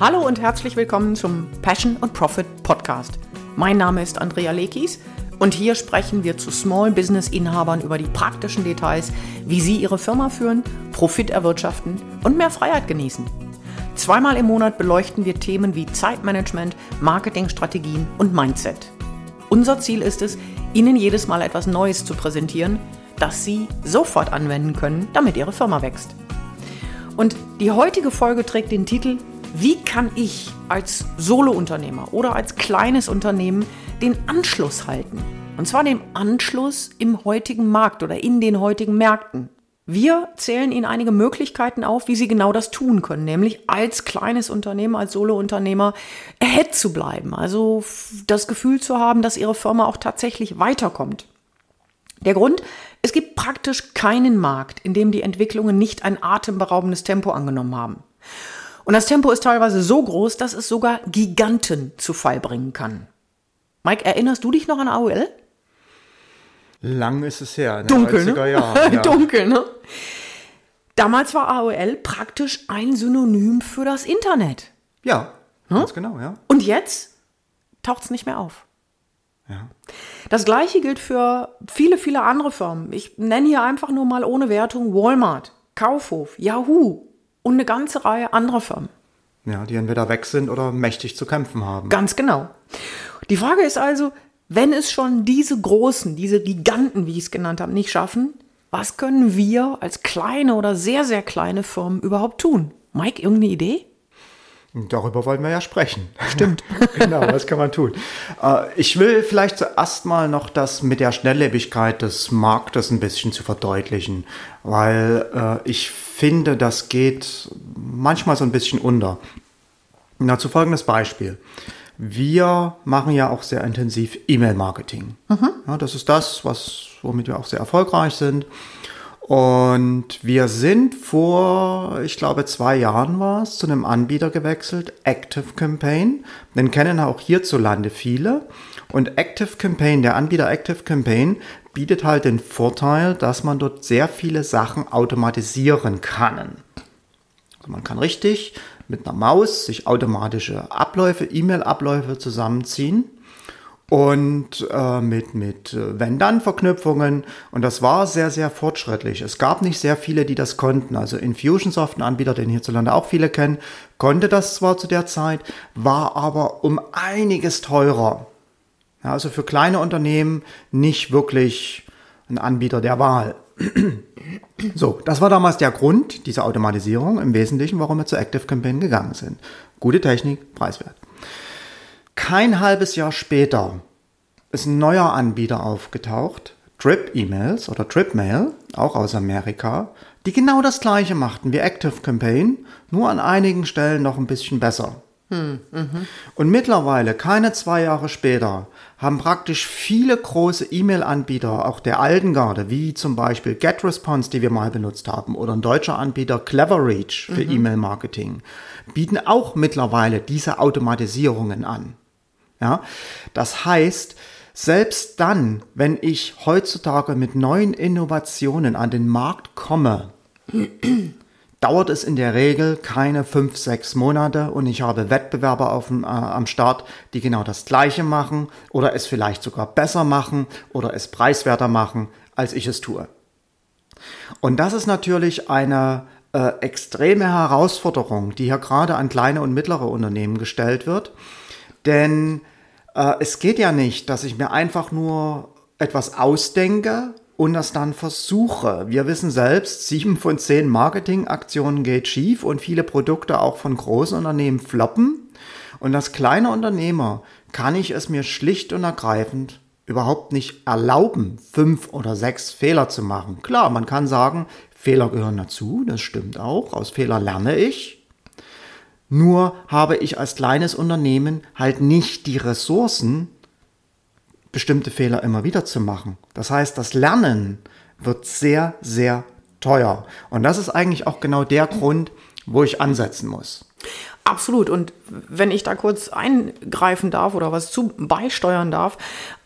Hallo und herzlich willkommen zum Passion and Profit Podcast. Mein Name ist Andrea Lekis und hier sprechen wir zu Small Business Inhabern über die praktischen Details, wie sie ihre Firma führen, Profit erwirtschaften und mehr Freiheit genießen. Zweimal im Monat beleuchten wir Themen wie Zeitmanagement, Marketingstrategien und Mindset. Unser Ziel ist es, Ihnen jedes Mal etwas Neues zu präsentieren, das Sie sofort anwenden können, damit Ihre Firma wächst. Und die heutige Folge trägt den Titel wie kann ich als Solounternehmer oder als kleines Unternehmen den Anschluss halten? Und zwar den Anschluss im heutigen Markt oder in den heutigen Märkten. Wir zählen Ihnen einige Möglichkeiten auf, wie Sie genau das tun können, nämlich als kleines Unternehmen, als Solounternehmer ahead zu bleiben, also das Gefühl zu haben, dass Ihre Firma auch tatsächlich weiterkommt. Der Grund, es gibt praktisch keinen Markt, in dem die Entwicklungen nicht ein atemberaubendes Tempo angenommen haben. Und das Tempo ist teilweise so groß, dass es sogar Giganten zu Fall bringen kann. Mike, erinnerst du dich noch an AOL? Lang ist es her. Dunkel, ne? Jahren, ja. Dunkel, ne? Damals war AOL praktisch ein Synonym für das Internet. Ja, hm? ganz genau, ja. Und jetzt taucht es nicht mehr auf. Ja. Das gleiche gilt für viele, viele andere Firmen. Ich nenne hier einfach nur mal ohne Wertung Walmart, Kaufhof, Yahoo, und eine ganze Reihe anderer Firmen. Ja, die entweder weg sind oder mächtig zu kämpfen haben. Ganz genau. Die Frage ist also, wenn es schon diese großen, diese Giganten, wie ich es genannt habe, nicht schaffen, was können wir als kleine oder sehr, sehr kleine Firmen überhaupt tun? Mike, irgendeine Idee? Darüber wollen wir ja sprechen. Stimmt. genau, was kann man tun? Äh, ich will vielleicht zuerst mal noch das mit der Schnelllebigkeit des Marktes ein bisschen zu verdeutlichen, weil äh, ich finde, das geht manchmal so ein bisschen unter. Dazu folgendes Beispiel. Wir machen ja auch sehr intensiv E-Mail-Marketing. Mhm. Ja, das ist das, was, womit wir auch sehr erfolgreich sind. Und wir sind vor, ich glaube, zwei Jahren war es, zu einem Anbieter gewechselt, Active Campaign. Den kennen auch hierzulande viele. Und Active Campaign, der Anbieter Active Campaign, bietet halt den Vorteil, dass man dort sehr viele Sachen automatisieren kann. Also man kann richtig mit einer Maus sich automatische Abläufe, E-Mail-Abläufe zusammenziehen und äh, mit, mit äh, Wenn-Dann-Verknüpfungen. Und das war sehr, sehr fortschrittlich. Es gab nicht sehr viele, die das konnten. Also Infusionsoft, ein Anbieter, den hierzulande auch viele kennen, konnte das zwar zu der Zeit, war aber um einiges teurer. Ja, also für kleine Unternehmen nicht wirklich ein Anbieter der Wahl. So, das war damals der Grund dieser Automatisierung im Wesentlichen, warum wir zu Active Campaign gegangen sind. Gute Technik, preiswert. Kein halbes Jahr später ist ein neuer Anbieter aufgetaucht, Drip E-Mails oder Drip Mail, auch aus Amerika, die genau das gleiche machten wie Active Campaign, nur an einigen Stellen noch ein bisschen besser. Hm, mhm. Und mittlerweile, keine zwei Jahre später, haben praktisch viele große E-Mail-Anbieter, auch der alten Garde, wie zum Beispiel GetResponse, die wir mal benutzt haben, oder ein deutscher Anbieter CleverReach für mhm. E-Mail-Marketing, bieten auch mittlerweile diese Automatisierungen an. Ja, das heißt, selbst dann, wenn ich heutzutage mit neuen Innovationen an den Markt komme, dauert es in der Regel keine fünf, sechs Monate und ich habe Wettbewerber auf, äh, am Start, die genau das Gleiche machen oder es vielleicht sogar besser machen oder es preiswerter machen, als ich es tue. Und das ist natürlich eine äh, extreme Herausforderung, die hier gerade an kleine und mittlere Unternehmen gestellt wird. Denn äh, es geht ja nicht, dass ich mir einfach nur etwas ausdenke und das dann versuche. Wir wissen selbst, sieben von zehn Marketingaktionen geht schief und viele Produkte auch von großen Unternehmen floppen. Und als kleiner Unternehmer kann ich es mir schlicht und ergreifend überhaupt nicht erlauben, fünf oder sechs Fehler zu machen. Klar, man kann sagen, Fehler gehören dazu, das stimmt auch. Aus Fehler lerne ich. Nur habe ich als kleines Unternehmen halt nicht die Ressourcen, bestimmte Fehler immer wieder zu machen. Das heißt, das Lernen wird sehr, sehr teuer. Und das ist eigentlich auch genau der Grund, wo ich ansetzen muss. Absolut. Und wenn ich da kurz eingreifen darf oder was zu beisteuern darf,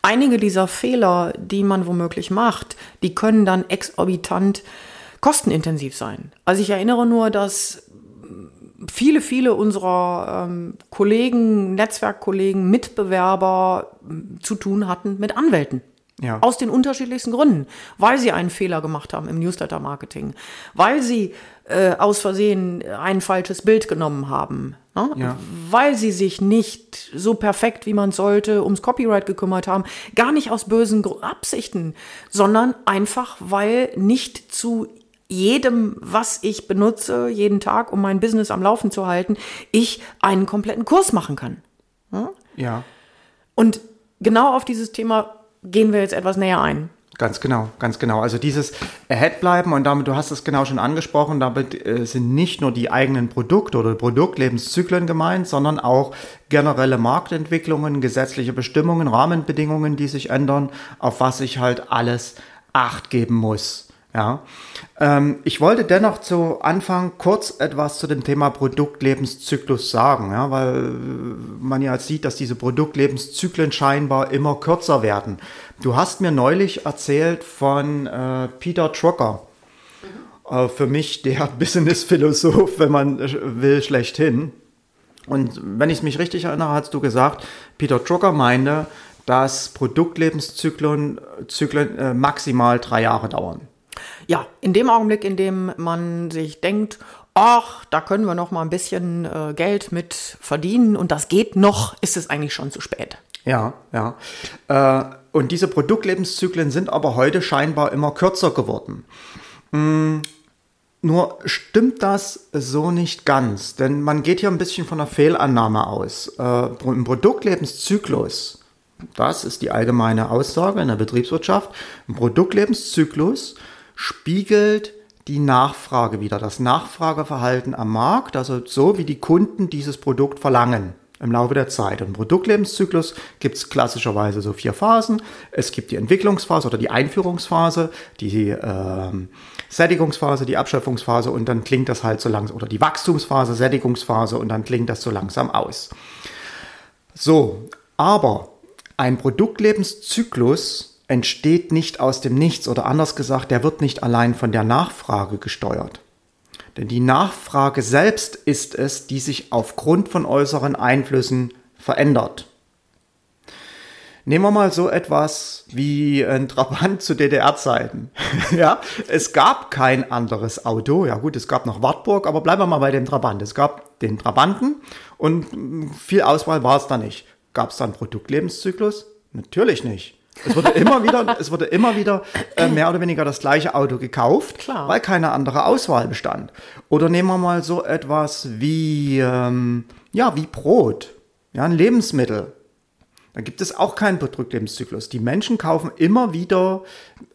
einige dieser Fehler, die man womöglich macht, die können dann exorbitant kostenintensiv sein. Also ich erinnere nur, dass viele, viele unserer ähm, Kollegen, Netzwerkkollegen, Mitbewerber äh, zu tun hatten mit Anwälten. Ja. Aus den unterschiedlichsten Gründen. Weil sie einen Fehler gemacht haben im Newsletter-Marketing. Weil sie äh, aus Versehen ein falsches Bild genommen haben. Ne? Ja. Weil sie sich nicht so perfekt, wie man sollte, ums Copyright gekümmert haben. Gar nicht aus bösen Absichten, sondern einfach, weil nicht zu jedem, was ich benutze, jeden Tag, um mein Business am Laufen zu halten, ich einen kompletten Kurs machen kann. Ja. ja. Und genau auf dieses Thema gehen wir jetzt etwas näher ein. Ganz genau, ganz genau. Also dieses Ahead bleiben und damit, du hast es genau schon angesprochen, damit äh, sind nicht nur die eigenen Produkte oder Produktlebenszyklen gemeint, sondern auch generelle Marktentwicklungen, gesetzliche Bestimmungen, Rahmenbedingungen, die sich ändern, auf was ich halt alles Acht geben muss. Ja, ähm, ich wollte dennoch zu Anfang kurz etwas zu dem Thema Produktlebenszyklus sagen, ja, weil man ja sieht, dass diese Produktlebenszyklen scheinbar immer kürzer werden. Du hast mir neulich erzählt von äh, Peter Drucker. Mhm. Äh, für mich der Business-Philosoph, wenn man will, schlechthin. Und wenn ich mich richtig erinnere, hast du gesagt, Peter Drucker meinte, dass Produktlebenszyklen Zyklen, äh, maximal drei Jahre dauern ja, in dem Augenblick, in dem man sich denkt, ach, da können wir noch mal ein bisschen äh, Geld mit verdienen und das geht noch, ist es eigentlich schon zu spät. Ja, ja. Äh, und diese Produktlebenszyklen sind aber heute scheinbar immer kürzer geworden. Hm, nur stimmt das so nicht ganz, denn man geht hier ein bisschen von einer Fehlannahme aus. Äh, Im Produktlebenszyklus, das ist die allgemeine Aussage in der Betriebswirtschaft, im Produktlebenszyklus spiegelt die Nachfrage wieder, das Nachfrageverhalten am Markt, also so wie die Kunden dieses Produkt verlangen im Laufe der Zeit. Im Produktlebenszyklus gibt es klassischerweise so vier Phasen. Es gibt die Entwicklungsphase oder die Einführungsphase, die äh, Sättigungsphase, die Abschöpfungsphase und dann klingt das halt so langsam, oder die Wachstumsphase, Sättigungsphase und dann klingt das so langsam aus. So, aber ein Produktlebenszyklus entsteht nicht aus dem Nichts oder anders gesagt, der wird nicht allein von der Nachfrage gesteuert. Denn die Nachfrage selbst ist es, die sich aufgrund von äußeren Einflüssen verändert. Nehmen wir mal so etwas wie ein Trabant zu DDR-Zeiten. ja, es gab kein anderes Auto. Ja gut, es gab noch Wartburg, aber bleiben wir mal bei dem Trabant. Es gab den Trabanten und viel Auswahl war es da nicht. Gab es da einen Produktlebenszyklus? Natürlich nicht. Es wurde immer wieder, es wurde immer wieder äh, mehr oder weniger das gleiche Auto gekauft, Klar. weil keine andere Auswahl bestand. Oder nehmen wir mal so etwas wie, ähm, ja, wie Brot, ja, ein Lebensmittel. Da gibt es auch keinen Produktlebenszyklus. Die Menschen kaufen immer wieder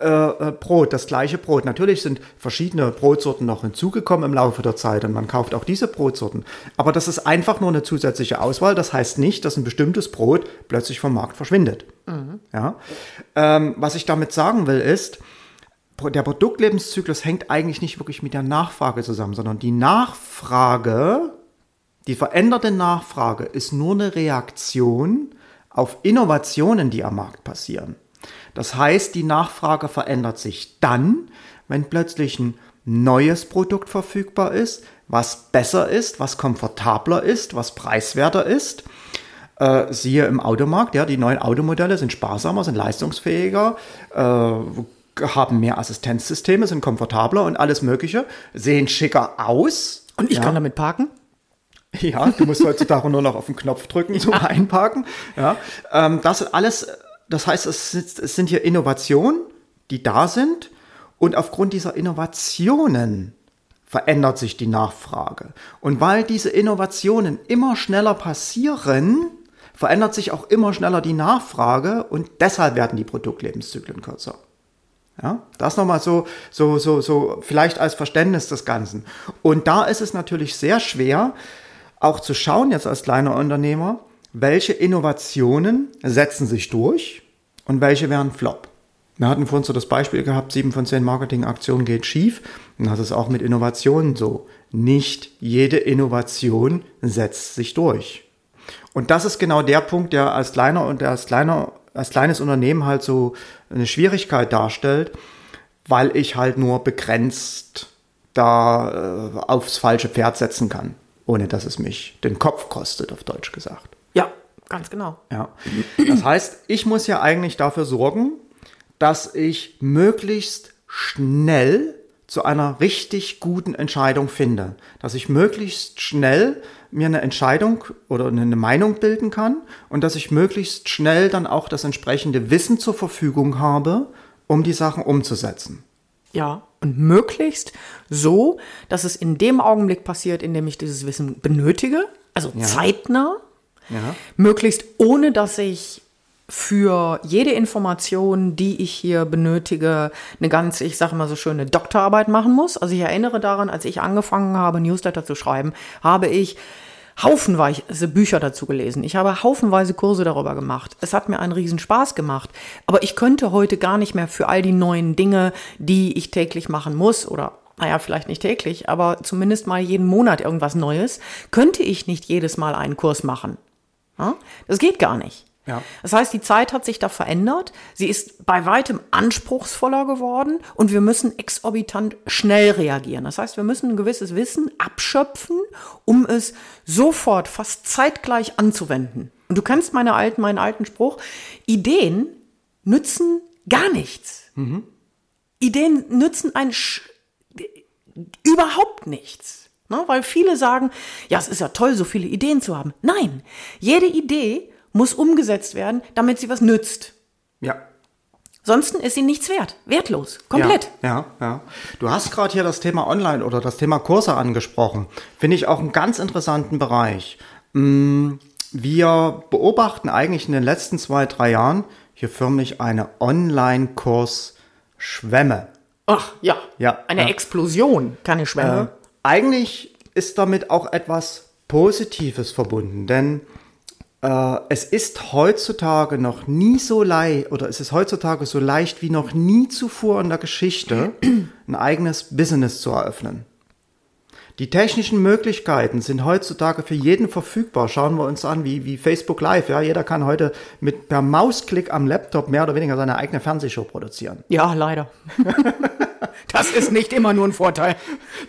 äh, äh, Brot, das gleiche Brot. Natürlich sind verschiedene Brotsorten noch hinzugekommen im Laufe der Zeit und man kauft auch diese Brotsorten. Aber das ist einfach nur eine zusätzliche Auswahl. Das heißt nicht, dass ein bestimmtes Brot plötzlich vom Markt verschwindet. Mhm. Ja? Ähm, was ich damit sagen will, ist, der Produktlebenszyklus hängt eigentlich nicht wirklich mit der Nachfrage zusammen, sondern die Nachfrage, die veränderte Nachfrage ist nur eine Reaktion auf Innovationen, die am Markt passieren. Das heißt, die Nachfrage verändert sich dann, wenn plötzlich ein neues Produkt verfügbar ist, was besser ist, was komfortabler ist, was preiswerter ist. Äh, siehe im Automarkt, ja, die neuen Automodelle sind sparsamer, sind leistungsfähiger, äh, haben mehr Assistenzsysteme, sind komfortabler und alles Mögliche, sehen schicker aus. Und ich ja. kann damit parken? Ja, du musst heutzutage nur noch auf den Knopf drücken zum ja. Einparken. Ja, ähm, das alles, das heißt, es, es sind hier Innovationen, die da sind und aufgrund dieser Innovationen verändert sich die Nachfrage. Und weil diese Innovationen immer schneller passieren, verändert sich auch immer schneller die Nachfrage und deshalb werden die Produktlebenszyklen kürzer. Ja, das nochmal so, so, so, so, vielleicht als Verständnis des Ganzen. Und da ist es natürlich sehr schwer, auch zu schauen jetzt als kleiner Unternehmer, welche Innovationen setzen sich durch und welche werden Flop. Wir hatten vorhin so das Beispiel gehabt, sieben von zehn Marketingaktionen geht schief. Und das ist auch mit Innovationen so. Nicht jede Innovation setzt sich durch. Und das ist genau der Punkt, der als kleiner und als kleiner, als kleines Unternehmen halt so eine Schwierigkeit darstellt, weil ich halt nur begrenzt da äh, aufs falsche Pferd setzen kann ohne dass es mich den Kopf kostet, auf Deutsch gesagt. Ja, ganz genau. Ja. Das heißt, ich muss ja eigentlich dafür sorgen, dass ich möglichst schnell zu einer richtig guten Entscheidung finde. Dass ich möglichst schnell mir eine Entscheidung oder eine Meinung bilden kann und dass ich möglichst schnell dann auch das entsprechende Wissen zur Verfügung habe, um die Sachen umzusetzen. Ja, und möglichst so, dass es in dem Augenblick passiert, in dem ich dieses Wissen benötige, also Ja. zeitnah, Ja. möglichst ohne, dass ich für jede Information, die ich hier benötige, eine ganz, ich sage mal so schöne Doktorarbeit machen muss. Also ich erinnere daran, als ich angefangen habe, Newsletter zu schreiben, habe ich haufenweise Bücher dazu gelesen. Ich habe haufenweise Kurse darüber gemacht. Es hat mir einen riesen Spaß gemacht. Aber ich könnte heute gar nicht mehr für all die neuen Dinge, die ich täglich machen muss oder naja, vielleicht nicht täglich, aber zumindest mal jeden Monat irgendwas Neues, könnte ich nicht jedes Mal einen Kurs machen. Das geht gar nicht. Ja. Das heißt, die Zeit hat sich da verändert. Sie ist bei weitem anspruchsvoller geworden und wir müssen exorbitant schnell reagieren. Das heißt, wir müssen ein gewisses Wissen abschöpfen, um es sofort, fast zeitgleich anzuwenden. Und du kennst meine alten, meinen alten Spruch. Ideen nützen gar nichts. Ideen nützen ein Sch überhaupt nichts. Ne? Weil viele sagen, ja, es ist ja toll, so viele Ideen zu haben. Nein, jede Idee muss umgesetzt werden, damit sie was nützt. Ja. Sonst ist sie nichts wert. Wertlos. Komplett. Ja, ja, ja. Du hast gerade hier das Thema Online oder das Thema Kurse angesprochen. Finde ich auch einen ganz interessanten Bereich. Mm, Wir beobachten eigentlich in den letzten zwei, drei Jahren hier förmlich eine Online-Kurs-Schwemme. Ach, ja. Ja, Eine ja. Explosion, keine Schwemme. Äh, eigentlich ist damit auch etwas Positives verbunden, denn äh, es ist heutzutage noch nie so leicht, oder es ist heutzutage so leicht wie noch nie zuvor in der Geschichte, ein eigenes Business zu eröffnen. Die technischen Möglichkeiten sind heutzutage für jeden verfügbar. Schauen wir uns an, wie, wie Facebook Live. Ja, jeder kann heute mit per Mausklick am Laptop mehr oder weniger seine eigene Fernsehshow produzieren. Ja, leider. das ist nicht immer nur ein Vorteil.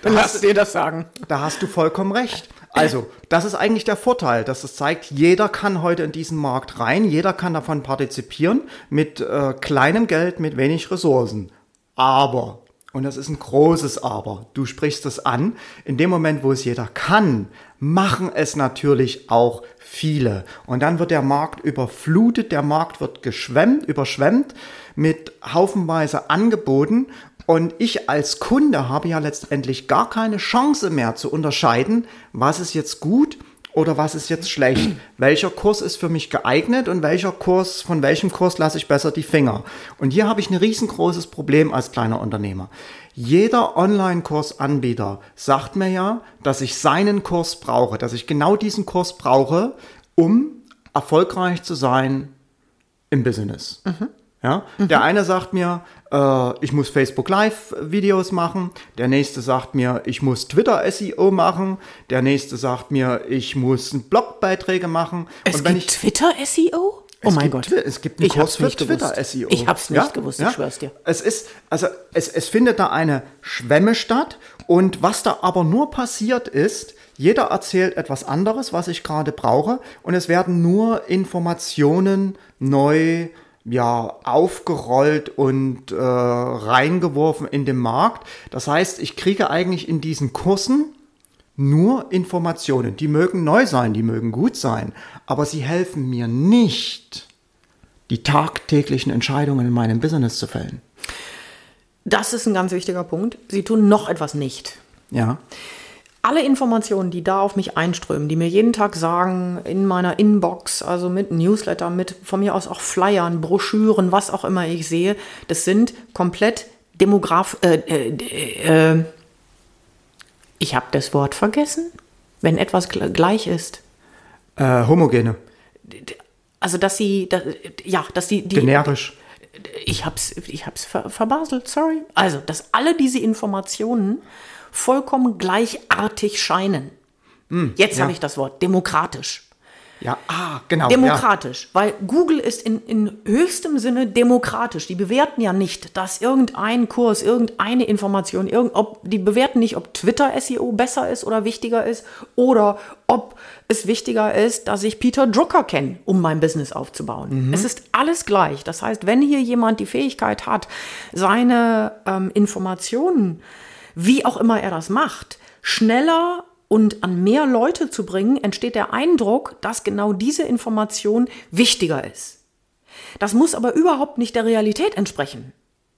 Dann lass dir das sagen. Da hast du vollkommen recht. Also, das ist eigentlich der Vorteil, dass es zeigt, jeder kann heute in diesen Markt rein, jeder kann davon partizipieren mit äh, kleinem Geld, mit wenig Ressourcen. Aber, und das ist ein großes Aber, du sprichst es an, in dem Moment, wo es jeder kann, machen es natürlich auch viele. Und dann wird der Markt überflutet, der Markt wird geschwemmt, überschwemmt mit haufenweise Angeboten und ich als Kunde habe ja letztendlich gar keine Chance mehr zu unterscheiden, was ist jetzt gut oder was ist jetzt schlecht. Welcher Kurs ist für mich geeignet und welcher Kurs, von welchem Kurs lasse ich besser die Finger. Und hier habe ich ein riesengroßes Problem als kleiner Unternehmer. Jeder Online-Kursanbieter sagt mir ja, dass ich seinen Kurs brauche, dass ich genau diesen Kurs brauche, um erfolgreich zu sein im Business. Ja? Der eine sagt mir, ich muss Facebook Live Videos machen. Der nächste sagt mir, ich muss Twitter SEO machen. Der nächste sagt mir, ich muss Blogbeiträge machen. Es gibt Twitter-SEO? Oh Es mein gibt Gott. Es gibt einen Ich Kurs hab's für nicht gewusst. Twitter SEO. Ich hab's nicht gewusst, ich schwör's dir. Es ist, also es, es findet da eine Schwemme statt und was da aber nur passiert ist, jeder erzählt etwas anderes, was ich gerade brauche und es werden nur Informationen neu ja, aufgerollt und äh, reingeworfen in den Markt. Das heißt, ich kriege eigentlich in diesen Kursen nur Informationen. Die mögen neu sein, die mögen gut sein, aber sie helfen mir nicht, die tagtäglichen Entscheidungen in meinem Business zu fällen. Das ist ein ganz wichtiger Punkt. Sie tun noch etwas nicht. Ja. Alle Informationen, die da auf mich einströmen, die mir jeden Tag sagen, in meiner Inbox, also mit Newsletter, mit von mir aus auch Flyern, Broschüren, was auch immer ich sehe, das sind komplett demograf... Äh, äh, äh, ich habe das Wort vergessen, wenn etwas gl- gleich ist. Äh, homogene, Also, dass sie, da, ja, dass die, die generisch. ich hab's, ich hab's ver verbaselt, sorry. Also, dass alle diese Informationen vollkommen gleichartig scheinen. Jetzt ja. habe ich das Wort demokratisch. Ja, ah, genau. Demokratisch, ja. weil Google ist in, in höchstem Sinne demokratisch. Die bewerten ja nicht, dass irgendein Kurs, irgendeine Information, irgend, ob, die bewerten nicht, ob Twitter SEO besser ist oder wichtiger ist oder ob es wichtiger ist, dass ich Peter Drucker kenne, um mein Business aufzubauen. Mhm. Es ist alles gleich. Das heißt, wenn hier jemand die Fähigkeit hat, seine ähm, Informationen, wie auch immer er das macht, schneller und an mehr Leute zu bringen, entsteht der Eindruck, dass genau diese Information wichtiger ist. Das muss aber überhaupt nicht der Realität entsprechen.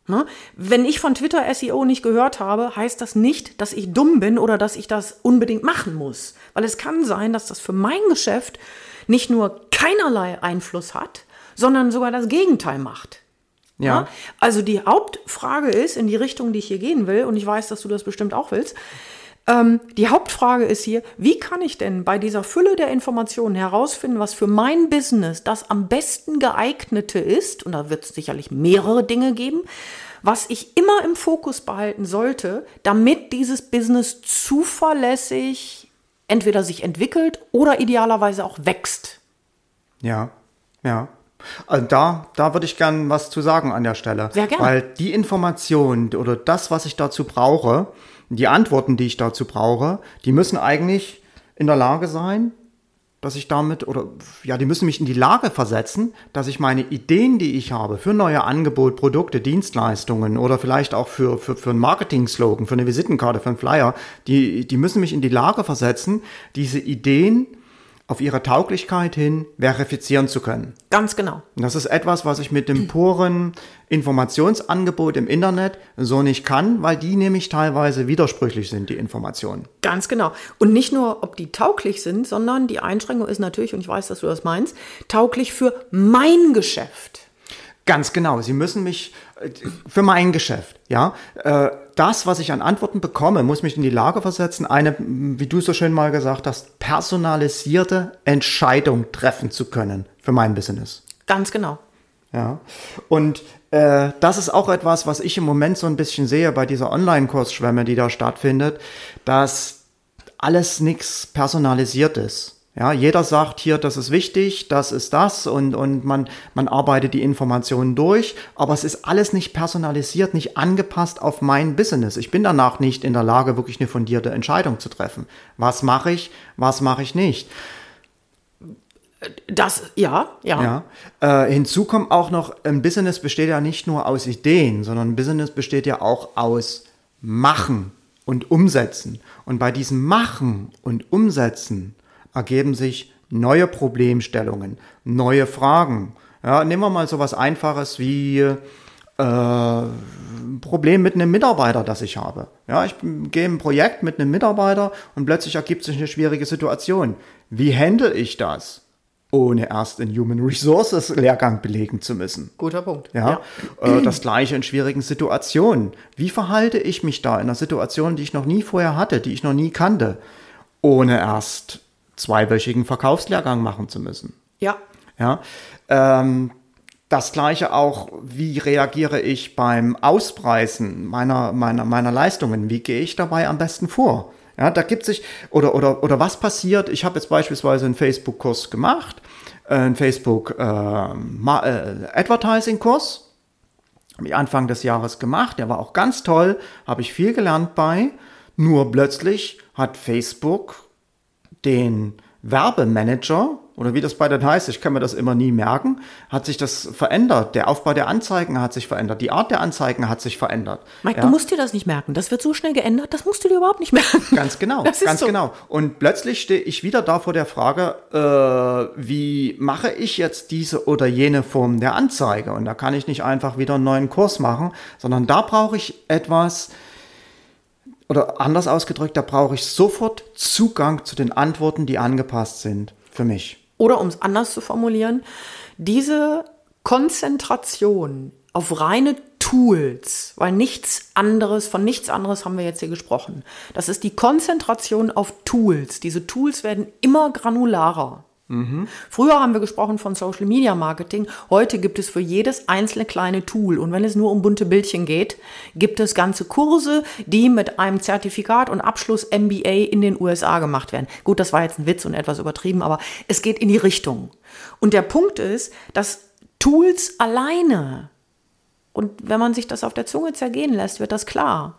Ne? Wenn ich von Twitter SEO nicht gehört habe, heißt das nicht, dass ich dumm bin oder dass ich das unbedingt machen muss. Weil es kann sein, dass das für mein Geschäft nicht nur keinerlei Einfluss hat, sondern sogar das Gegenteil macht. Ja. Ne? Also die Hauptfrage ist in die Richtung, die ich hier gehen will, und ich weiß, dass du das bestimmt auch willst, ähm, die Hauptfrage ist hier, wie kann ich denn bei dieser Fülle der Informationen herausfinden, was für mein Business das am besten geeignete ist? Und da wird es sicherlich mehrere Dinge geben, was ich immer im Fokus behalten sollte, damit dieses Business zuverlässig entweder sich entwickelt oder idealerweise auch wächst. Ja, ja. Also da, da würde ich gern was zu sagen an der Stelle. Sehr gerne. Weil die Information oder das, was ich dazu brauche, die Antworten, die ich dazu brauche, die müssen eigentlich in der Lage sein, dass ich damit, oder ja, die müssen mich in die Lage versetzen, dass ich meine Ideen, die ich habe, für neue Angebote, Produkte, Dienstleistungen oder vielleicht auch für, für, für einen Marketing-Slogan, für eine Visitenkarte, für einen Flyer, die, die müssen mich in die Lage versetzen, diese Ideen auf ihre Tauglichkeit hin verifizieren zu können. Ganz genau. Und das ist etwas, was ich mit dem puren Informationsangebot im Internet so nicht kann, weil die nämlich teilweise widersprüchlich sind, die Informationen. Ganz genau. Und nicht nur, ob die tauglich sind, sondern die Einschränkung ist natürlich, und ich weiß, dass du das meinst, tauglich für mein Geschäft. Ganz genau. Sie müssen mich äh, für mein Geschäft, ja. Äh, das, was ich an Antworten bekomme, muss mich in die Lage versetzen, eine, wie du so schön mal gesagt hast, personalisierte Entscheidung treffen zu können für mein Business. Ganz genau. Ja. Und äh, das ist auch etwas, was ich im Moment so ein bisschen sehe bei dieser Online-Kursschwemme, die da stattfindet, dass alles nichts personalisiert ist. Ja, jeder sagt hier, das ist wichtig, das ist das und, und man, man arbeitet die Informationen durch, aber es ist alles nicht personalisiert, nicht angepasst auf mein Business. Ich bin danach nicht in der Lage, wirklich eine fundierte Entscheidung zu treffen. Was mache ich, was mache ich nicht? Das, ja, ja. ja. Äh, hinzu kommt auch noch, ein Business besteht ja nicht nur aus Ideen, sondern ein Business besteht ja auch aus Machen und Umsetzen. Und bei diesem Machen und Umsetzen ergeben sich neue Problemstellungen, neue Fragen. Ja, nehmen wir mal so was Einfaches wie äh, Problem mit einem Mitarbeiter, das ich habe. Ja, ich gehe ein Projekt mit einem Mitarbeiter und plötzlich ergibt sich eine schwierige Situation. Wie handle ich das? ohne erst einen Human Resources Lehrgang belegen zu müssen. Guter Punkt. Ja, ja. Äh, das gleiche in schwierigen Situationen. Wie verhalte ich mich da in einer Situation, die ich noch nie vorher hatte, die ich noch nie kannte, ohne erst zweiwöchigen Verkaufslehrgang machen zu müssen. Ja. Ja. Ähm, das gleiche auch, wie reagiere ich beim Auspreisen meiner, meiner, meiner Leistungen? Wie gehe ich dabei am besten vor? Ja, da gibt sich, oder, oder, oder was passiert? Ich habe jetzt beispielsweise einen Facebook-Kurs gemacht, äh, einen Facebook äh, äh, habe ich Anfang des Jahres gemacht, der war auch ganz toll, habe ich viel gelernt bei, nur plötzlich hat Facebook den Werbemanager oder wie das bei denen heißt, ich kann mir das immer nie merken, hat sich das verändert. Der Aufbau der Anzeigen hat sich verändert. Die Art der Anzeigen hat sich verändert. Mike, ja. du musst dir das nicht merken. Das wird so schnell geändert, das musst du dir überhaupt nicht merken. Ganz genau, ganz so. genau. Und plötzlich stehe ich wieder da vor der Frage, äh, wie mache ich jetzt diese oder jene Form der Anzeige? Und da kann ich nicht einfach wieder einen neuen Kurs machen, sondern da brauche ich etwas, oder anders ausgedrückt, da brauche ich sofort Zugang zu den Antworten, die angepasst sind für mich. Oder um es anders zu formulieren, diese Konzentration auf reine Tools, weil nichts anderes, von nichts anderes haben wir jetzt hier gesprochen. Das ist die Konzentration auf Tools. Diese Tools werden immer granularer. Mhm. Früher haben wir gesprochen von Social Media Marketing. Heute gibt es für jedes einzelne kleine Tool und wenn es nur um bunte Bildchen geht, gibt es ganze Kurse, die mit einem Zertifikat und Abschluss MBA in den USA gemacht werden. Gut, das war jetzt ein Witz und etwas übertrieben, aber es geht in die Richtung. Und der Punkt ist, dass Tools alleine, und wenn man sich das auf der Zunge zergehen lässt, wird das klar.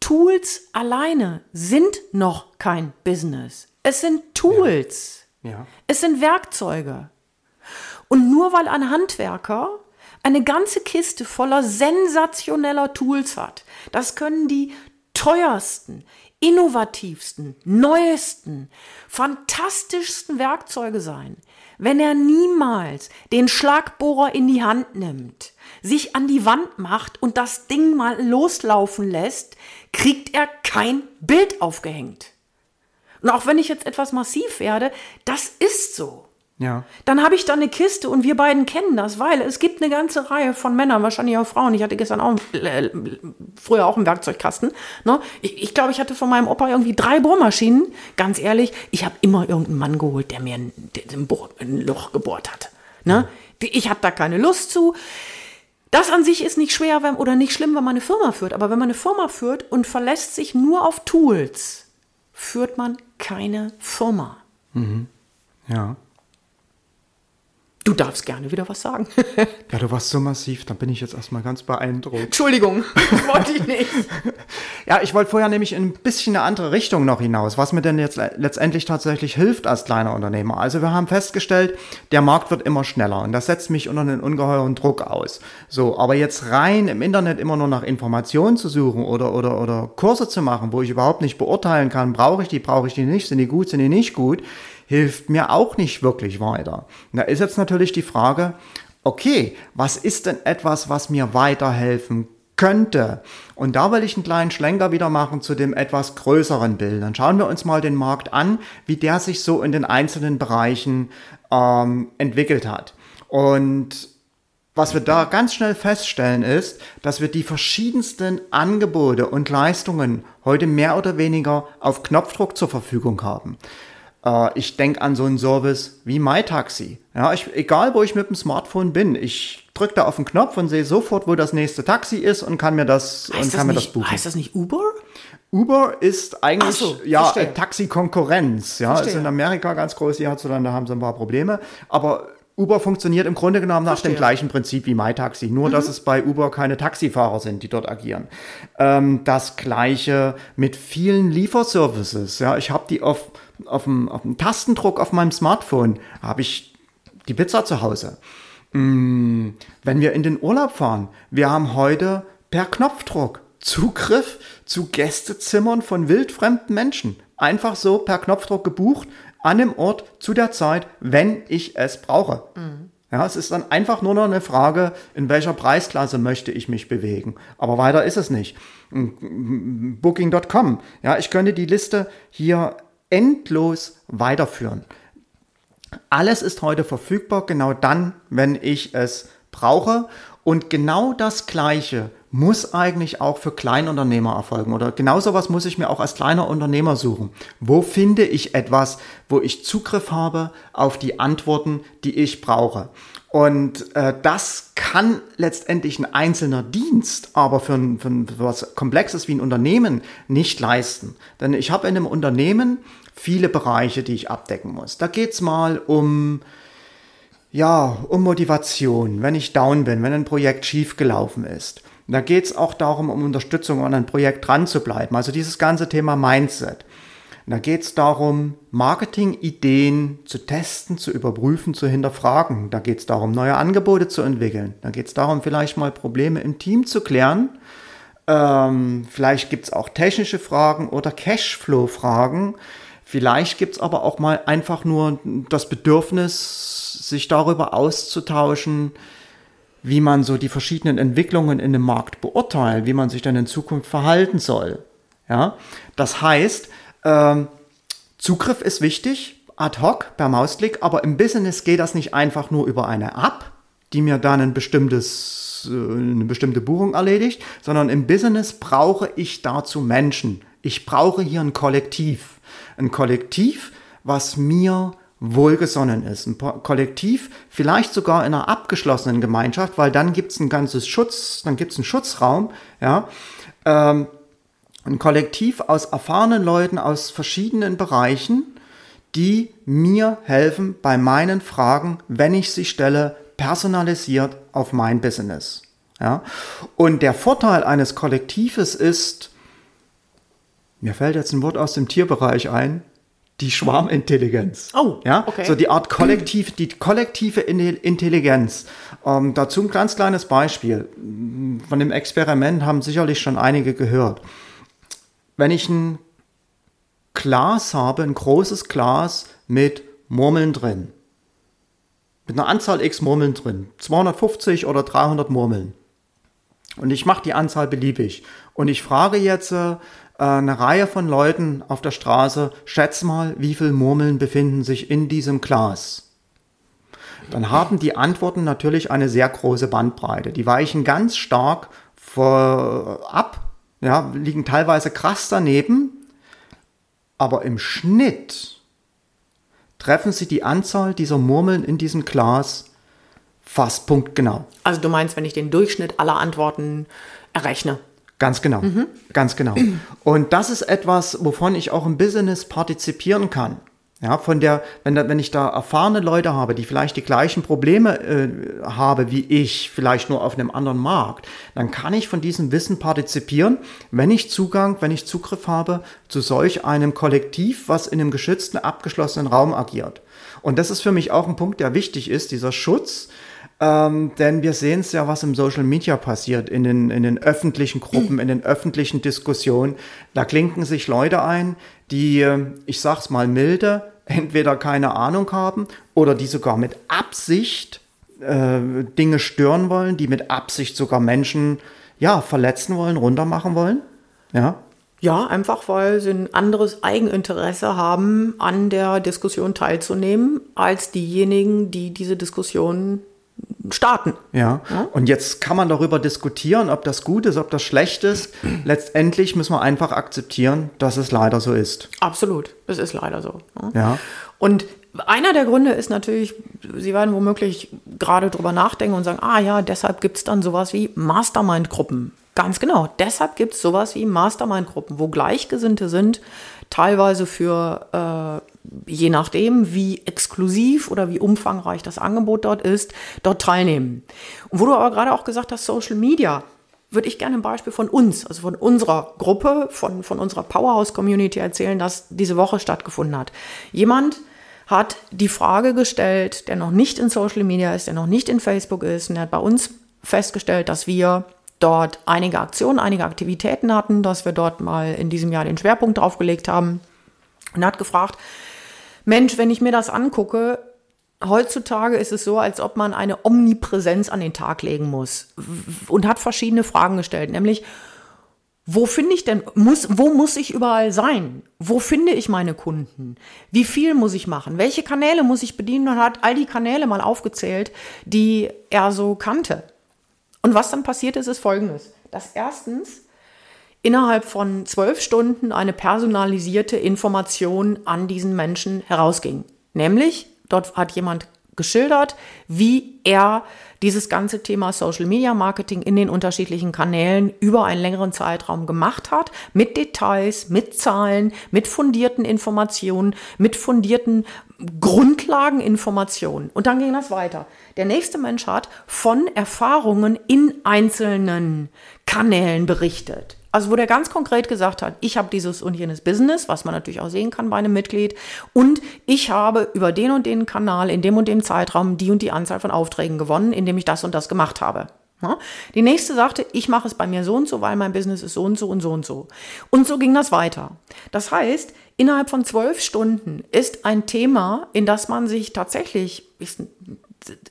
Tools alleine sind noch kein Business. Es sind Tools. Ja. Ja. Es sind Werkzeuge. Und nur weil ein Handwerker eine ganze Kiste voller sensationeller Tools hat, das können die teuersten, innovativsten, neuesten, fantastischsten Werkzeuge sein, wenn er niemals den Schlagbohrer in die Hand nimmt, sich an die Wand macht und das Ding mal loslaufen lässt, kriegt er kein Bild aufgehängt. Und auch wenn ich jetzt etwas massiv werde, das ist so. Ja. Dann habe ich da eine Kiste und wir beiden kennen das, weil es gibt eine ganze Reihe von Männern, wahrscheinlich auch Frauen. Ich hatte gestern auch äh, früher auch einen Werkzeugkasten. Ne? Ich, ich glaube, ich hatte von meinem Opa irgendwie drei Bohrmaschinen. Ganz ehrlich, ich habe immer irgendeinen Mann geholt, der mir ein, ein, ein Loch gebohrt hat. Ne? Ich habe da keine Lust zu. Das an sich ist nicht schwer wenn, oder nicht schlimm, wenn man eine Firma führt. Aber wenn man eine Firma führt und verlässt sich nur auf Tools, führt man keine Firma. Mhm. Ja. Du darfst gerne wieder was sagen. ja, du warst so massiv, dann bin ich jetzt erstmal ganz beeindruckt. Entschuldigung, wollte ich nicht. ja, ich wollte vorher nämlich in ein bisschen eine andere Richtung noch hinaus, was mir denn jetzt letztendlich tatsächlich hilft als kleiner Unternehmer. Also wir haben festgestellt, der Markt wird immer schneller und das setzt mich unter einen ungeheuren Druck aus. So, aber jetzt rein im Internet immer nur nach Informationen zu suchen oder, oder, oder Kurse zu machen, wo ich überhaupt nicht beurteilen kann, brauche ich die, brauche ich die nicht, sind die gut, sind die nicht gut, hilft mir auch nicht wirklich weiter. Da ist jetzt natürlich die Frage, okay, was ist denn etwas, was mir weiterhelfen könnte? Und da will ich einen kleinen Schlenker wieder machen zu dem etwas größeren Bild. Dann schauen wir uns mal den Markt an, wie der sich so in den einzelnen Bereichen ähm, entwickelt hat. Und was wir da ganz schnell feststellen ist, dass wir die verschiedensten Angebote und Leistungen heute mehr oder weniger auf Knopfdruck zur Verfügung haben. Äh, ich denke an so einen Service wie MyTaxi. Ja, ich, egal wo ich mit dem Smartphone bin, ich drücke da auf den Knopf und sehe sofort, wo das nächste Taxi ist und kann mir das heißt und kann das mir das buchen. Heißt das nicht Uber? Uber ist eigentlich so, ja Taxi-Konkurrenz. Ja, verstehe. ist in Amerika ganz groß. Hier hat dann da haben sie ein paar Probleme. Aber Uber funktioniert im Grunde genommen nach Verstehe. dem gleichen Prinzip wie MyTaxi, nur mhm. dass es bei Uber keine Taxifahrer sind, die dort agieren. Ähm, das gleiche mit vielen Lieferservices. Ja, ich habe die auf auf dem, auf dem Tastendruck auf meinem Smartphone habe ich die Pizza zu Hause. Mm, wenn wir in den Urlaub fahren, wir haben heute per Knopfdruck Zugriff zu Gästezimmern von wildfremden Menschen. Einfach so per Knopfdruck gebucht, an dem Ort, zu der Zeit, wenn ich es brauche. Mhm. Ja, es ist dann einfach nur noch eine Frage, in welcher Preisklasse möchte ich mich bewegen. Aber weiter ist es nicht. Booking.com. Ja, ich könnte die Liste hier endlos weiterführen. Alles ist heute verfügbar, genau dann, wenn ich es brauche. Und genau das Gleiche muss eigentlich auch für Kleinunternehmer erfolgen. Oder genau sowas muss ich mir auch als kleiner Unternehmer suchen. Wo finde ich etwas, wo ich Zugriff habe auf die Antworten, die ich brauche? Und äh, das kann letztendlich ein einzelner Dienst, aber für, für, für was Komplexes wie ein Unternehmen nicht leisten. Denn ich habe in einem Unternehmen viele Bereiche, die ich abdecken muss. Da geht's mal um, ja, um Motivation, wenn ich down bin, wenn ein Projekt schiefgelaufen ist. Da geht's auch darum, um Unterstützung an ein Projekt dran zu bleiben. Also dieses ganze Thema Mindset. Da geht's darum, Marketing-Ideen zu testen, zu überprüfen, zu hinterfragen. Da geht's darum, neue Angebote zu entwickeln. Da geht's darum, vielleicht mal Probleme im Team zu klären. Ähm, vielleicht gibt's auch technische Fragen oder Cashflow-Fragen, Vielleicht gibt es aber auch mal einfach nur das Bedürfnis, sich darüber auszutauschen, wie man so die verschiedenen Entwicklungen in dem Markt beurteilt, wie man sich dann in Zukunft verhalten soll. Ja, das heißt, ähm, Zugriff ist wichtig, ad hoc, per Mausklick, aber im Business geht das nicht einfach nur über eine App, die mir dann ein bestimmtes, äh, eine bestimmte Buchung erledigt, sondern im Business brauche ich dazu Menschen. Ich brauche hier ein Kollektiv ein Kollektiv, was mir wohlgesonnen ist. Ein Kollektiv, vielleicht sogar in einer abgeschlossenen Gemeinschaft, weil dann gibt es ein ganzes Schutz, dann gibt es einen Schutzraum, ja. Ähm, ein Kollektiv aus erfahrenen Leuten aus verschiedenen Bereichen, die mir helfen bei meinen Fragen, wenn ich sie stelle, personalisiert auf mein Business. Ja? Und der Vorteil eines Kollektives ist, mir fällt jetzt ein Wort aus dem Tierbereich ein, die Schwarmintelligenz. Oh, ja, okay. so die Art kollektiv, die kollektive Intelligenz. Ähm, dazu ein ganz kleines Beispiel. Von dem Experiment haben sicherlich schon einige gehört. Wenn ich ein Glas habe, ein großes Glas mit Murmeln drin, mit einer Anzahl x Murmeln drin, 250 oder 300 Murmeln, und ich mache die Anzahl beliebig, und ich frage jetzt äh, eine Reihe von Leuten auf der Straße, schätz mal, wie viele Murmeln befinden sich in diesem Glas. Dann haben die Antworten natürlich eine sehr große Bandbreite. Die weichen ganz stark ab, ja, liegen teilweise krass daneben, aber im Schnitt treffen sie die Anzahl dieser Murmeln in diesem Glas fast punktgenau. Also du meinst, wenn ich den Durchschnitt aller Antworten errechne? Ganz genau, mhm. ganz genau. Und das ist etwas, wovon ich auch im Business partizipieren kann. Ja, von der, wenn, da, wenn ich da erfahrene Leute habe, die vielleicht die gleichen Probleme äh, habe wie ich, vielleicht nur auf einem anderen Markt, dann kann ich von diesem Wissen partizipieren, wenn ich Zugang, wenn ich Zugriff habe zu solch einem Kollektiv, was in einem geschützten, abgeschlossenen Raum agiert. Und das ist für mich auch ein Punkt, der wichtig ist, dieser Schutz ähm, denn wir sehen es ja, was im Social Media passiert, in den, in den öffentlichen Gruppen, in den öffentlichen Diskussionen. Da klinken sich Leute ein, die, äh, ich sag's mal milde, entweder keine Ahnung haben oder die sogar mit Absicht äh, Dinge stören wollen, die mit Absicht sogar Menschen ja, verletzen wollen, runtermachen wollen. Ja. Ja, einfach weil sie ein anderes Eigeninteresse haben, an der Diskussion teilzunehmen, als diejenigen, die diese Diskussion starten. Ja. ja. Und jetzt kann man darüber diskutieren, ob das gut ist, ob das schlecht ist. Letztendlich müssen wir einfach akzeptieren, dass es leider so ist. Absolut, es ist leider so. Ne? Ja. Und einer der Gründe ist natürlich, Sie werden womöglich gerade drüber nachdenken und sagen, ah ja, deshalb gibt es dann sowas wie Mastermind-Gruppen. Ganz genau, deshalb gibt es sowas wie Mastermind-Gruppen, wo Gleichgesinnte sind, teilweise für äh, je nachdem, wie exklusiv oder wie umfangreich das Angebot dort ist, dort teilnehmen. Und wo du aber gerade auch gesagt hast, Social Media, würde ich gerne ein Beispiel von uns, also von unserer Gruppe, von, von unserer Powerhouse-Community erzählen, das diese Woche stattgefunden hat. Jemand hat die Frage gestellt, der noch nicht in Social Media ist, der noch nicht in Facebook ist, und er hat bei uns festgestellt, dass wir dort einige Aktionen, einige Aktivitäten hatten, dass wir dort mal in diesem Jahr den Schwerpunkt draufgelegt haben und hat gefragt, Mensch, wenn ich mir das angucke, heutzutage ist es so, als ob man eine Omnipräsenz an den Tag legen muss und hat verschiedene Fragen gestellt, nämlich wo finde ich denn, muss, wo muss ich überall sein? Wo finde ich meine Kunden? Wie viel muss ich machen? Welche Kanäle muss ich bedienen? Und hat all die Kanäle mal aufgezählt, die er so kannte. Und was dann passiert ist, ist folgendes. Dass erstens innerhalb von zwölf Stunden eine personalisierte Information an diesen Menschen herausging. Nämlich, dort hat jemand geschildert, wie er dieses ganze Thema Social Media Marketing in den unterschiedlichen Kanälen über einen längeren Zeitraum gemacht hat, mit Details, mit Zahlen, mit fundierten Informationen, mit fundierten Grundlageninformationen. Und dann ging das weiter. Der nächste Mensch hat von Erfahrungen in einzelnen Kanälen berichtet. Also wo der ganz konkret gesagt hat, ich habe dieses und jenes Business, was man natürlich auch sehen kann bei einem Mitglied, und ich habe über den und den Kanal in dem und dem Zeitraum die und die Anzahl von Aufträgen gewonnen, indem ich das und das gemacht habe. Die nächste sagte, ich mache es bei mir so und so, weil mein Business ist so und so und so und so. Und so ging das weiter. Das heißt, innerhalb von zwölf Stunden ist ein Thema, in das man sich tatsächlich,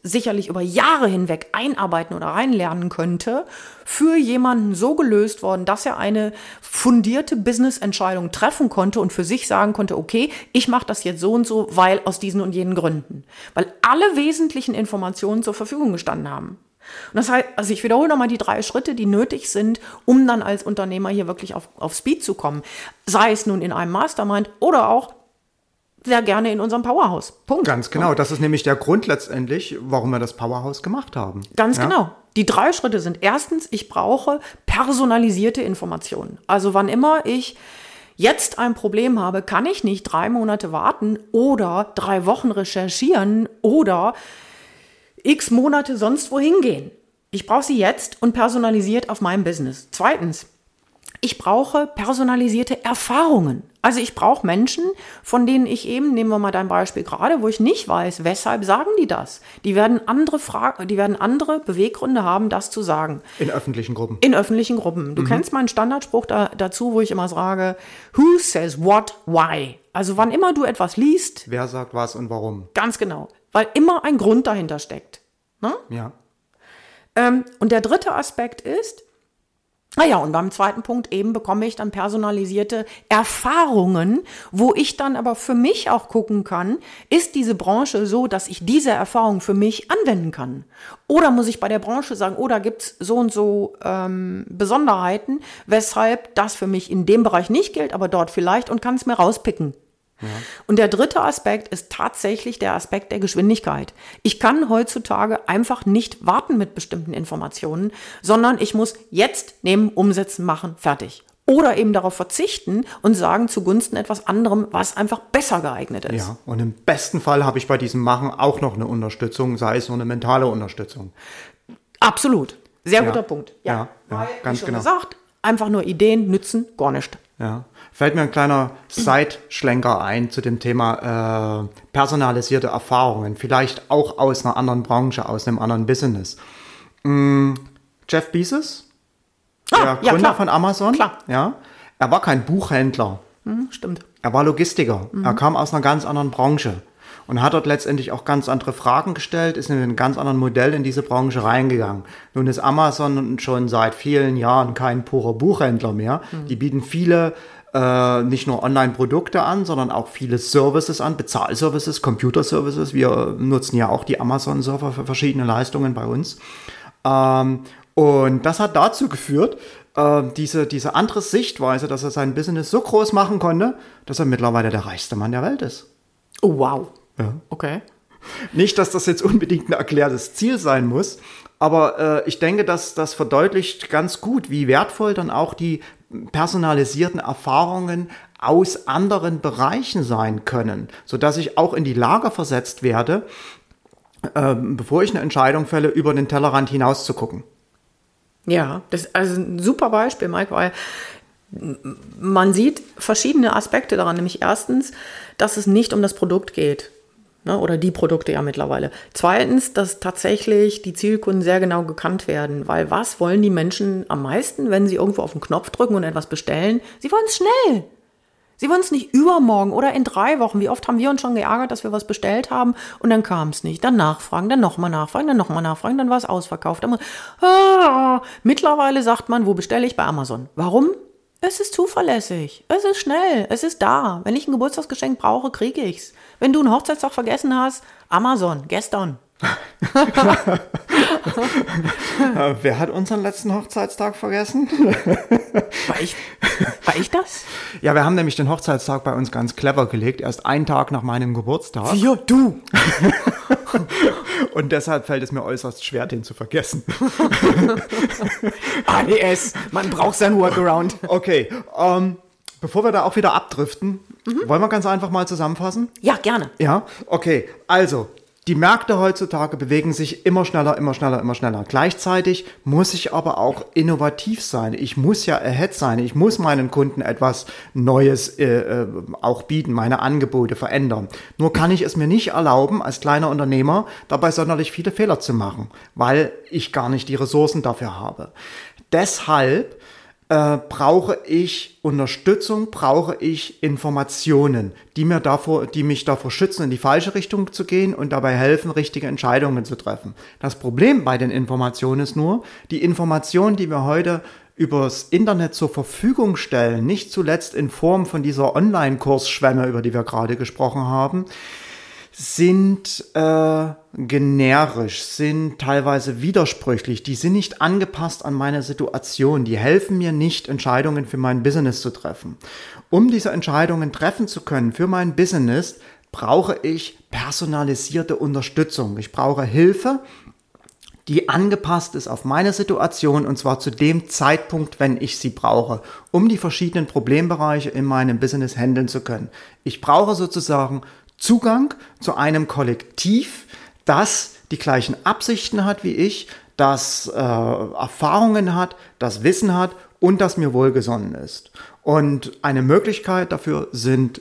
sicherlich über Jahre hinweg einarbeiten oder reinlernen könnte, für jemanden so gelöst worden, dass er eine fundierte Business-Entscheidung treffen konnte und für sich sagen konnte, okay, ich mache das jetzt so und so, weil aus diesen und jenen Gründen. Weil alle wesentlichen Informationen zur Verfügung gestanden haben. Und das heißt, also ich wiederhole nochmal die drei Schritte, die nötig sind, um dann als Unternehmer hier wirklich auf, auf Speed zu kommen. Sei es nun in einem Mastermind oder auch sehr gerne in unserem Powerhouse. Punkt. Ganz genau. Das ist nämlich der Grund letztendlich, warum wir das Powerhouse gemacht haben. Ganz ja? genau. Die drei Schritte sind erstens, ich brauche personalisierte Informationen. Also wann immer ich jetzt ein Problem habe, kann ich nicht drei Monate warten oder drei Wochen recherchieren oder x Monate sonst wohin gehen. Ich brauche sie jetzt und personalisiert auf meinem Business. Zweitens, ich brauche personalisierte Erfahrungen. Also ich brauche Menschen, von denen ich eben, nehmen wir mal dein Beispiel gerade, wo ich nicht weiß, weshalb sagen die das? Die werden andere Fragen, die werden andere Beweggründe haben, das zu sagen. In öffentlichen Gruppen. In öffentlichen Gruppen. Du mhm. kennst meinen Standardspruch da, dazu, wo ich immer sage, who says what, why? Also wann immer du etwas liest. Wer sagt was und warum? Ganz genau. Weil immer ein Grund dahinter steckt. Ne? Ja. Ähm, und der dritte Aspekt ist, naja, und beim zweiten Punkt eben bekomme ich dann personalisierte Erfahrungen, wo ich dann aber für mich auch gucken kann, ist diese Branche so, dass ich diese Erfahrung für mich anwenden kann? Oder muss ich bei der Branche sagen, oder oh, gibt es so und so ähm, Besonderheiten, weshalb das für mich in dem Bereich nicht gilt, aber dort vielleicht und kann es mir rauspicken? Und der dritte Aspekt ist tatsächlich der Aspekt der Geschwindigkeit. Ich kann heutzutage einfach nicht warten mit bestimmten Informationen, sondern ich muss jetzt nehmen, umsetzen, machen, fertig. Oder eben darauf verzichten und sagen zugunsten etwas anderem, was einfach besser geeignet ist. Ja, und im besten Fall habe ich bei diesem Machen auch noch eine Unterstützung, sei es nur eine mentale Unterstützung. Absolut. Sehr ja. guter Punkt. Ja, ja, ja Weil, ganz wie schon genau. gesagt, einfach nur Ideen nützen gar nicht. Ja fällt mir ein kleiner Seitschlenker ein zu dem Thema äh, personalisierte Erfahrungen, vielleicht auch aus einer anderen Branche, aus einem anderen Business. Mm, Jeff Bezos, ah, der Gründer von Amazon, klar. ja, er war kein Buchhändler. Hm, stimmt. Er war Logistiker. Mhm. Er kam aus einer ganz anderen Branche und hat dort letztendlich auch ganz andere Fragen gestellt, ist in einem ganz anderen Modell in diese Branche reingegangen. Nun ist Amazon schon seit vielen Jahren kein purer Buchhändler mehr. Mhm. Die bieten viele äh, nicht nur Online-Produkte an, sondern auch viele Services an, Bezahlservices, Computer-Services. Wir nutzen ja auch die Amazon-Server für verschiedene Leistungen bei uns. Ähm, und das hat dazu geführt, äh, diese, diese andere Sichtweise, dass er sein Business so groß machen konnte, dass er mittlerweile der reichste Mann der Welt ist. Oh, wow. Ja. Okay. Nicht, dass das jetzt unbedingt ein erklärtes Ziel sein muss, aber äh, ich denke, dass das verdeutlicht ganz gut, wie wertvoll dann auch die personalisierten Erfahrungen aus anderen Bereichen sein können, sodass ich auch in die Lage versetzt werde, äh, bevor ich eine Entscheidung fälle, über den Tellerrand hinaus zu gucken. Ja, das ist also ein super Beispiel, Mike, weil man sieht verschiedene Aspekte daran, nämlich erstens, dass es nicht um das Produkt geht. Ne, oder die Produkte ja mittlerweile. Zweitens, dass tatsächlich die Zielkunden sehr genau gekannt werden, weil was wollen die Menschen am meisten, wenn sie irgendwo auf den Knopf drücken und etwas bestellen? Sie wollen es schnell. Sie wollen es nicht übermorgen oder in drei Wochen. Wie oft haben wir uns schon geärgert, dass wir was bestellt haben und dann kam es nicht. Dann nachfragen, dann nochmal nachfragen, dann nochmal nachfragen, dann war es ausverkauft. Dann, ah, mittlerweile sagt man, wo bestelle ich? Bei Amazon. Warum? Es ist zuverlässig. Es ist schnell. Es ist da. Wenn ich ein Geburtstagsgeschenk brauche, kriege ich's. Wenn du einen Hochzeitstag vergessen hast, Amazon, gestern. Wer hat unseren letzten Hochzeitstag vergessen? war, ich, war ich das? Ja, wir haben nämlich den Hochzeitstag bei uns ganz clever gelegt, erst einen Tag nach meinem Geburtstag. Ja, du! Und deshalb fällt es mir äußerst schwer, den zu vergessen. ADS, man braucht sein Workaround. Okay, ähm, bevor wir da auch wieder abdriften, mhm. wollen wir ganz einfach mal zusammenfassen? Ja, gerne. Ja, okay. Also, die Märkte heutzutage bewegen sich immer schneller, immer schneller, immer schneller. Gleichzeitig muss ich aber auch innovativ sein. Ich muss ja ahead sein. Ich muss meinen Kunden etwas Neues äh, äh, auch bieten, meine Angebote verändern. Nur kann ich es mir nicht erlauben, als kleiner Unternehmer dabei sonderlich viele Fehler zu machen, weil ich gar nicht die Ressourcen dafür habe. Deshalb äh, brauche ich Unterstützung, brauche ich Informationen, die mir davor, die mich davor schützen, in die falsche Richtung zu gehen und dabei helfen, richtige Entscheidungen zu treffen. Das Problem bei den Informationen ist nur, die Informationen, die wir heute übers Internet zur Verfügung stellen, nicht zuletzt in Form von dieser Online-Kursschwemme, über die wir gerade gesprochen haben, sind äh, generisch, sind teilweise widersprüchlich, die sind nicht angepasst an meine Situation, die helfen mir nicht, Entscheidungen für mein Business zu treffen. Um diese Entscheidungen treffen zu können für mein Business, brauche ich personalisierte Unterstützung. Ich brauche Hilfe, die angepasst ist auf meine Situation und zwar zu dem Zeitpunkt, wenn ich sie brauche, um die verschiedenen Problembereiche in meinem Business handeln zu können. Ich brauche sozusagen Zugang zu einem Kollektiv, das die gleichen Absichten hat wie ich, das äh, Erfahrungen hat, das Wissen hat und das mir wohlgesonnen ist. Und eine Möglichkeit dafür sind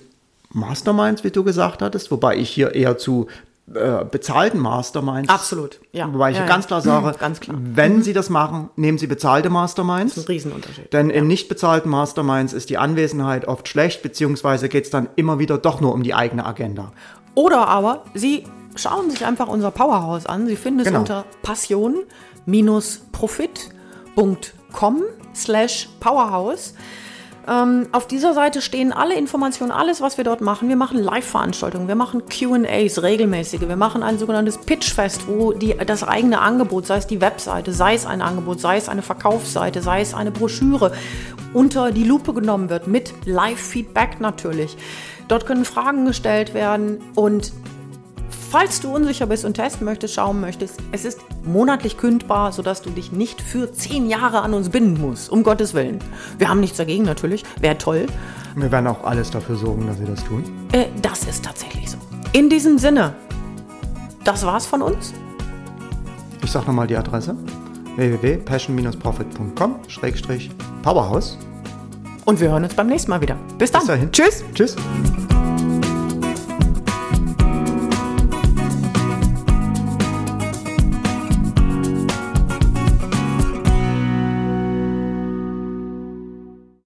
Masterminds, wie du gesagt hattest, wobei ich hier eher zu äh, bezahlten Masterminds. Absolut, ja. Wobei ich ja, ganz klar sage, ganz klar. wenn Sie das machen, nehmen Sie bezahlte Masterminds. Das ist ein Riesenunterschied. Denn in nicht bezahlten Masterminds ist die Anwesenheit oft schlecht, beziehungsweise geht es dann immer wieder doch nur um die eigene Agenda. Oder aber Sie schauen sich einfach unser Powerhouse an. Sie finden es Genau. unter passion-profit.com slash powerhouse. Ähm, auf dieser Seite stehen alle Informationen, alles, was wir dort machen. Wir machen Live-Veranstaltungen, wir machen QAs regelmäßige, wir machen ein sogenanntes Pitchfest, wo die, das eigene Angebot, sei es die Webseite, sei es ein Angebot, sei es eine Verkaufsseite, sei es eine Broschüre, unter die Lupe genommen wird, mit Live-Feedback natürlich. Dort können Fragen gestellt werden und Falls du unsicher bist und testen möchtest, schauen möchtest, es ist monatlich kündbar, sodass du dich nicht für zehn Jahre an uns binden musst. Um Gottes Willen. Wir haben nichts dagegen natürlich. Wäre toll. Wir werden auch alles dafür sorgen, dass Sie das tun. Äh, das ist tatsächlich so. In diesem Sinne, das war's von uns. Ich sage nochmal die Adresse www.passion-profit.com-powerhouse. Und wir hören uns beim nächsten Mal wieder. Bis dann. Bis dahin. Tschüss. Tschüss.